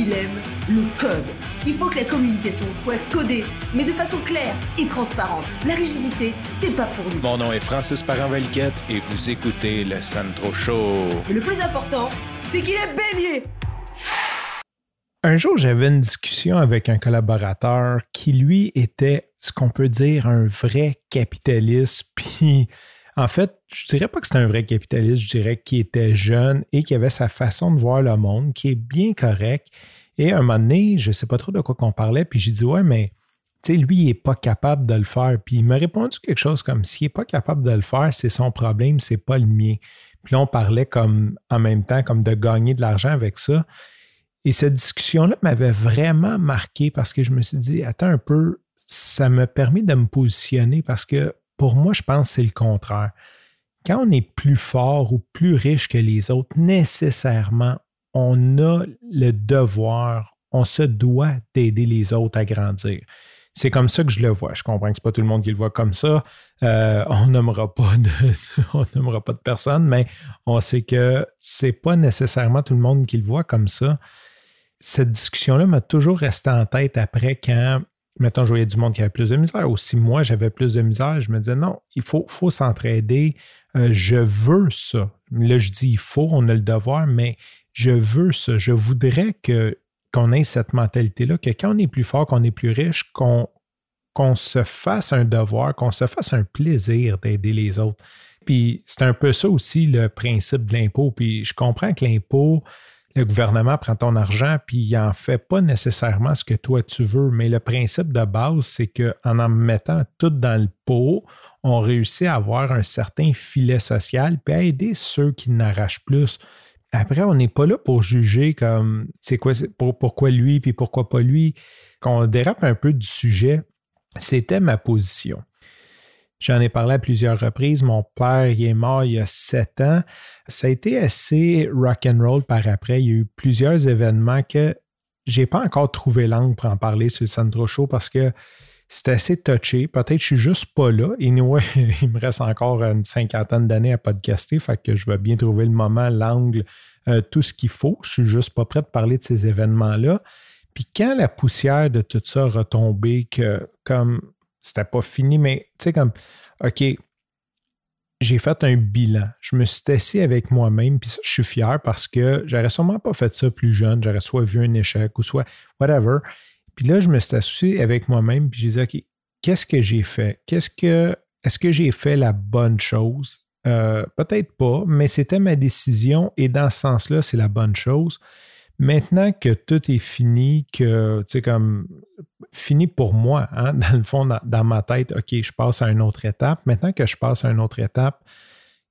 il aime le code. Il faut que la communication soit codée, mais de façon claire et transparente. La rigidité, c'est pas pour nous. Mon nom est Francis parent et vous écoutez le Sandro Show. Mais le plus important, c'est qu'il est bélier. Un jour, j'avais une discussion avec un collaborateur qui, lui, était ce qu'on peut dire un vrai capitaliste. Puis, en fait, je dirais pas que c'était un vrai capitaliste, je dirais qu'il était jeune et qu'il avait sa façon de voir le monde qui est bien correct. Et à un moment donné, je sais pas trop de quoi qu'on parlait, puis j'ai dit Ouais, mais tu sais, lui, il n'est pas capable de le faire. Puis il m'a répondu quelque chose comme s'il n'est pas capable de le faire, c'est son problème, c'est pas le mien. Puis là, on parlait comme en même temps comme de gagner de l'argent avec ça. Et cette discussion-là m'avait vraiment marqué parce que je me suis dit, attends un peu, ça m'a permis de me positionner parce que pour moi, je pense que c'est le contraire. Quand on est plus fort ou plus riche que les autres, nécessairement, on a le devoir, on se doit d'aider les autres à grandir. C'est comme ça que je le vois. Je comprends que ce n'est pas tout le monde qui le voit comme ça. Euh, on n'aimera pas de, nommera pas de personne, mais on sait que c'est pas nécessairement tout le monde qui le voit comme ça. Cette discussion-là m'a toujours resté en tête après quand, mettons, je voyais du monde qui avait plus de misère, ou si moi j'avais plus de misère, je me disais non, il faut, faut s'entraider. Euh, je veux ça. Là, je dis il faut, on a le devoir, mais je veux ça. Je voudrais que qu'on ait cette mentalité-là, que quand on est plus fort, qu'on est plus riche, qu'on qu'on se fasse un devoir, qu'on se fasse un plaisir d'aider les autres. Puis c'est un peu ça aussi le principe de l'impôt. Puis je comprends que l'impôt, le gouvernement prend ton argent, puis il n'en fait pas nécessairement ce que toi tu veux. Mais le principe de base, c'est qu'en en mettant tout dans le pot, on réussit à avoir un certain filet social, puis à aider ceux qui n'arrachent plus. Après, on n'est pas là pour juger comme c'est quoi, pourquoi lui, puis pourquoi pas lui. Quand on dérape un peu du sujet, c'était ma position. J'en ai parlé à plusieurs reprises. Mon père il est mort il y a sept ans. Ça a été assez rock and roll par après. Il y a eu plusieurs événements que j'ai pas encore trouvé l'angle pour en parler sur le Sandro Show parce que c'est assez touché. Peut-être que je suis juste pas là. Et il me reste encore une cinquantaine d'années à podcaster, fait que je vais bien trouver le moment, l'angle, euh, tout ce qu'il faut. Je suis juste pas prêt de parler de ces événements-là. Puis quand la poussière de tout ça a retombé, que comme c'était pas fini, mais tu sais, comme, OK, j'ai fait un bilan. Je me suis assis avec moi-même, puis je suis fier parce que j'aurais sûrement pas fait ça plus jeune. J'aurais soit vu un échec ou soit whatever. Puis là, je me suis assis avec moi-même, puis j'ai dit, OK, qu'est-ce que j'ai fait? Qu'est-ce que, est-ce que j'ai fait la bonne chose? Euh, peut-être pas, mais c'était ma décision et dans ce sens-là, c'est la bonne chose. Maintenant que tout est fini, que, tu sais, comme, fini pour moi, hein, dans le fond, dans, ma tête, OK, je passe à une autre étape. Maintenant que je passe à une autre étape,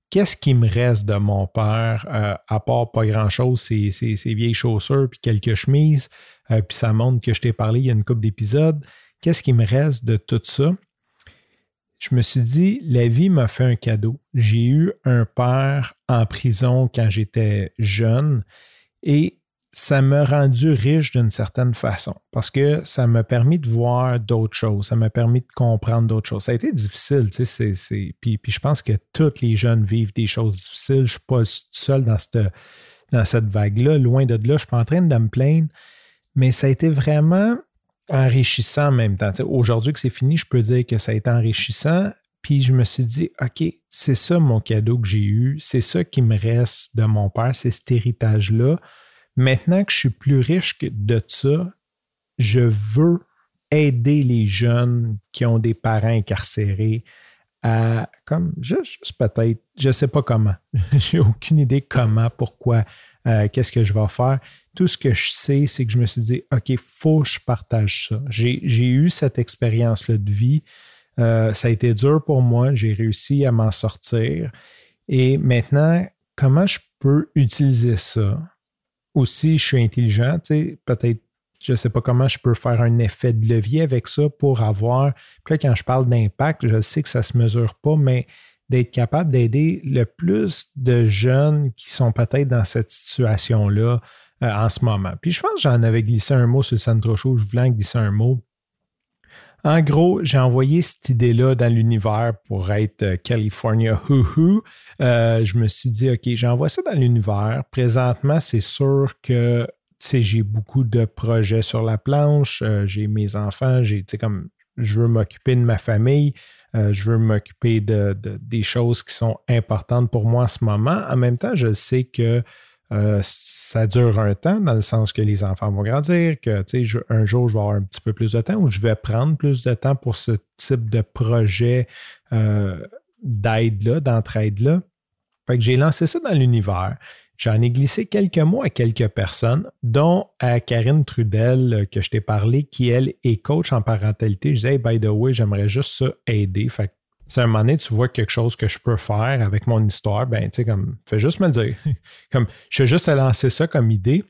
qu'est-ce qui me reste de mon père, euh, à part pas grand-chose, ces, vieilles chaussures, puis quelques chemises, euh, puis ça montre que je t'ai parlé il y a une couple d'épisodes. Qu'est-ce qui me reste de tout ça? Je me suis dit, la vie m'a fait un cadeau. J'ai eu un père en prison quand j'étais jeune et ça m'a rendu riche d'une certaine façon parce que ça m'a permis de voir d'autres choses, ça m'a permis de comprendre d'autres choses. Ça a été difficile, tu sais, c'est, Puis, puis, je pense que tous les jeunes vivent des choses difficiles. Je ne suis pas seul dans cette, dans cette vague-là, loin de là. Je ne suis pas en train de me plaindre, mais ça a été vraiment enrichissant en même temps. aujourd'hui que c'est fini, je peux dire que ça a été enrichissant. Puis je me suis dit, OK, c'est ça mon cadeau que j'ai eu, c'est ça qui me reste de mon père, c'est cet héritage-là Maintenant que je suis plus riche de ça, je veux aider les jeunes qui ont des parents incarcérés à, comme, juste, peut-être, je ne sais pas comment, j'ai aucune idée comment, pourquoi, euh, qu'est-ce que je vais faire. Tout ce que je sais, c'est que je me suis dit, OK, il faut que je partage ça. J'ai eu cette expérience-là de vie. Euh, ça a été dur pour moi. J'ai réussi à m'en sortir. Et maintenant, comment je peux utiliser ça? Aussi, je suis intelligent, peut-être, je ne sais pas comment je peux faire un effet de levier avec ça pour avoir. Puis là, quand je parle d'impact, je sais que ça ne se mesure pas, mais d'être capable d'aider le plus de jeunes qui sont peut-être dans cette situation-là euh, en ce moment. Puis je pense que j'en avais glissé un mot sur le Centre je voulais en glisser un mot. En gros, j'ai envoyé cette idée-là dans l'univers pour être euh, California Hoo euh, je me suis dit, OK, j'envoie ça dans l'univers. Présentement, c'est sûr que j'ai beaucoup de projets sur la planche, euh, j'ai mes enfants, j'ai, comme, je veux m'occuper de ma famille, je veux m'occuper de, des choses qui sont importantes pour moi en ce moment. En même temps, je sais que euh, ça dure un temps, dans le sens que les enfants vont grandir, que je, un jour, je vais avoir un petit peu plus de temps ou je vais prendre plus de temps pour ce type de projet d'aide-là, d'entraide-là. Fait que j'ai lancé ça dans l'univers. J'en ai glissé quelques mots à quelques personnes, dont à Karine Trudel, euh, que je t'ai parlé, qui, elle, est coach en parentalité. Je disais, by the way, j'aimerais juste ça aider. Fait si à un moment donné, tu vois quelque chose que je peux faire avec mon histoire, ben, tu sais, comme, fais juste me le dire. comme, je fais juste à lancer ça comme idée.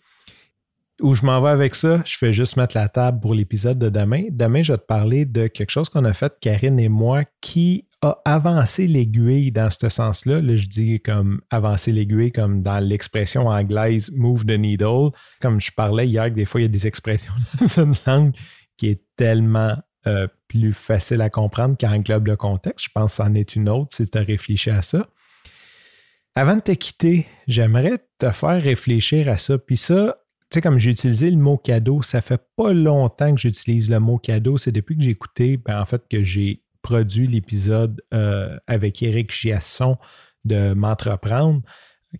Où je m'en vais avec ça, je fais juste mettre la table pour l'épisode de demain. Demain, je vais te parler de quelque chose qu'on a fait, Karine et moi, qui a avancé l'aiguille dans ce sens-là. Là, je dis comme avancer l'aiguille, comme dans l'expression anglaise move the needle. Comme je parlais hier, que des fois, il y a des expressions dans une langue qui est tellement euh, plus facile à comprendre qu'en englobe le contexte. Je pense que c'en est une autre si tu as réfléchi à ça. Avant de te quitter, j'aimerais te faire réfléchir à ça. Puis ça, tu sais, comme j'ai utilisé le mot cadeau, ça fait pas longtemps que j'utilise le mot cadeau. C'est depuis que j'ai écouté, ben, en fait, que j'ai produit l'épisode euh, avec Eric Giasson de M'entreprendre,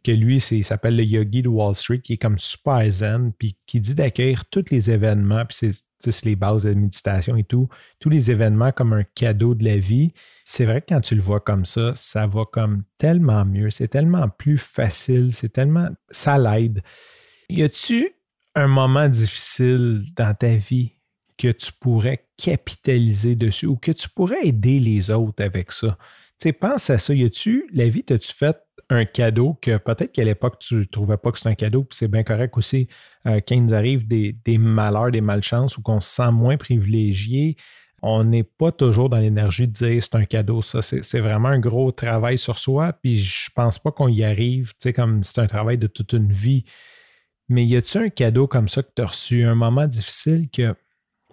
que lui, il s'appelle le Yogi de Wall Street, qui est comme super zen, puis qui dit d'accueillir tous les événements, puis c'est les bases de méditation et tout, tous les événements comme un cadeau de la vie. C'est vrai que quand tu le vois comme ça, ça va comme tellement mieux, c'est tellement plus facile, c'est tellement. ça l'aide. Y a-tu un moment difficile dans ta vie que tu pourrais capitaliser dessus ou que tu pourrais aider les autres avec ça? Tu sais, pense à ça. Y a-tu, la vie, as-tu fait un cadeau que peut-être qu'à l'époque, tu ne trouvais pas que c'est un cadeau, puis c'est bien correct aussi euh, quand il nous arrive des, malheurs, des malchances ou qu'on se sent moins privilégié. On n'est pas toujours dans l'énergie de dire c'est un cadeau. Ça, c'est vraiment un gros travail sur soi. Puis je pense pas qu'on y arrive, tu sais, comme c'est un travail de toute une vie. Mais y a-tu un cadeau comme ça que tu as reçu, un moment difficile que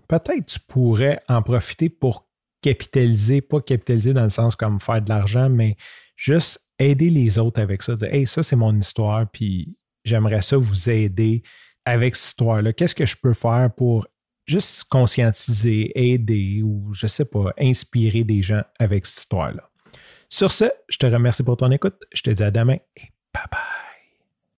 peut-être tu pourrais en profiter pour capitaliser, pas capitaliser dans le sens comme faire de l'argent, mais juste aider les autres avec ça. Dire, hey, ça, c'est mon histoire, puis j'aimerais ça vous aider avec cette histoire-là. Qu'est-ce que je peux faire pour juste conscientiser, aider ou, je sais pas, inspirer des gens avec cette histoire-là? Sur ce, je te remercie pour ton écoute. Je te dis à demain et bye bye.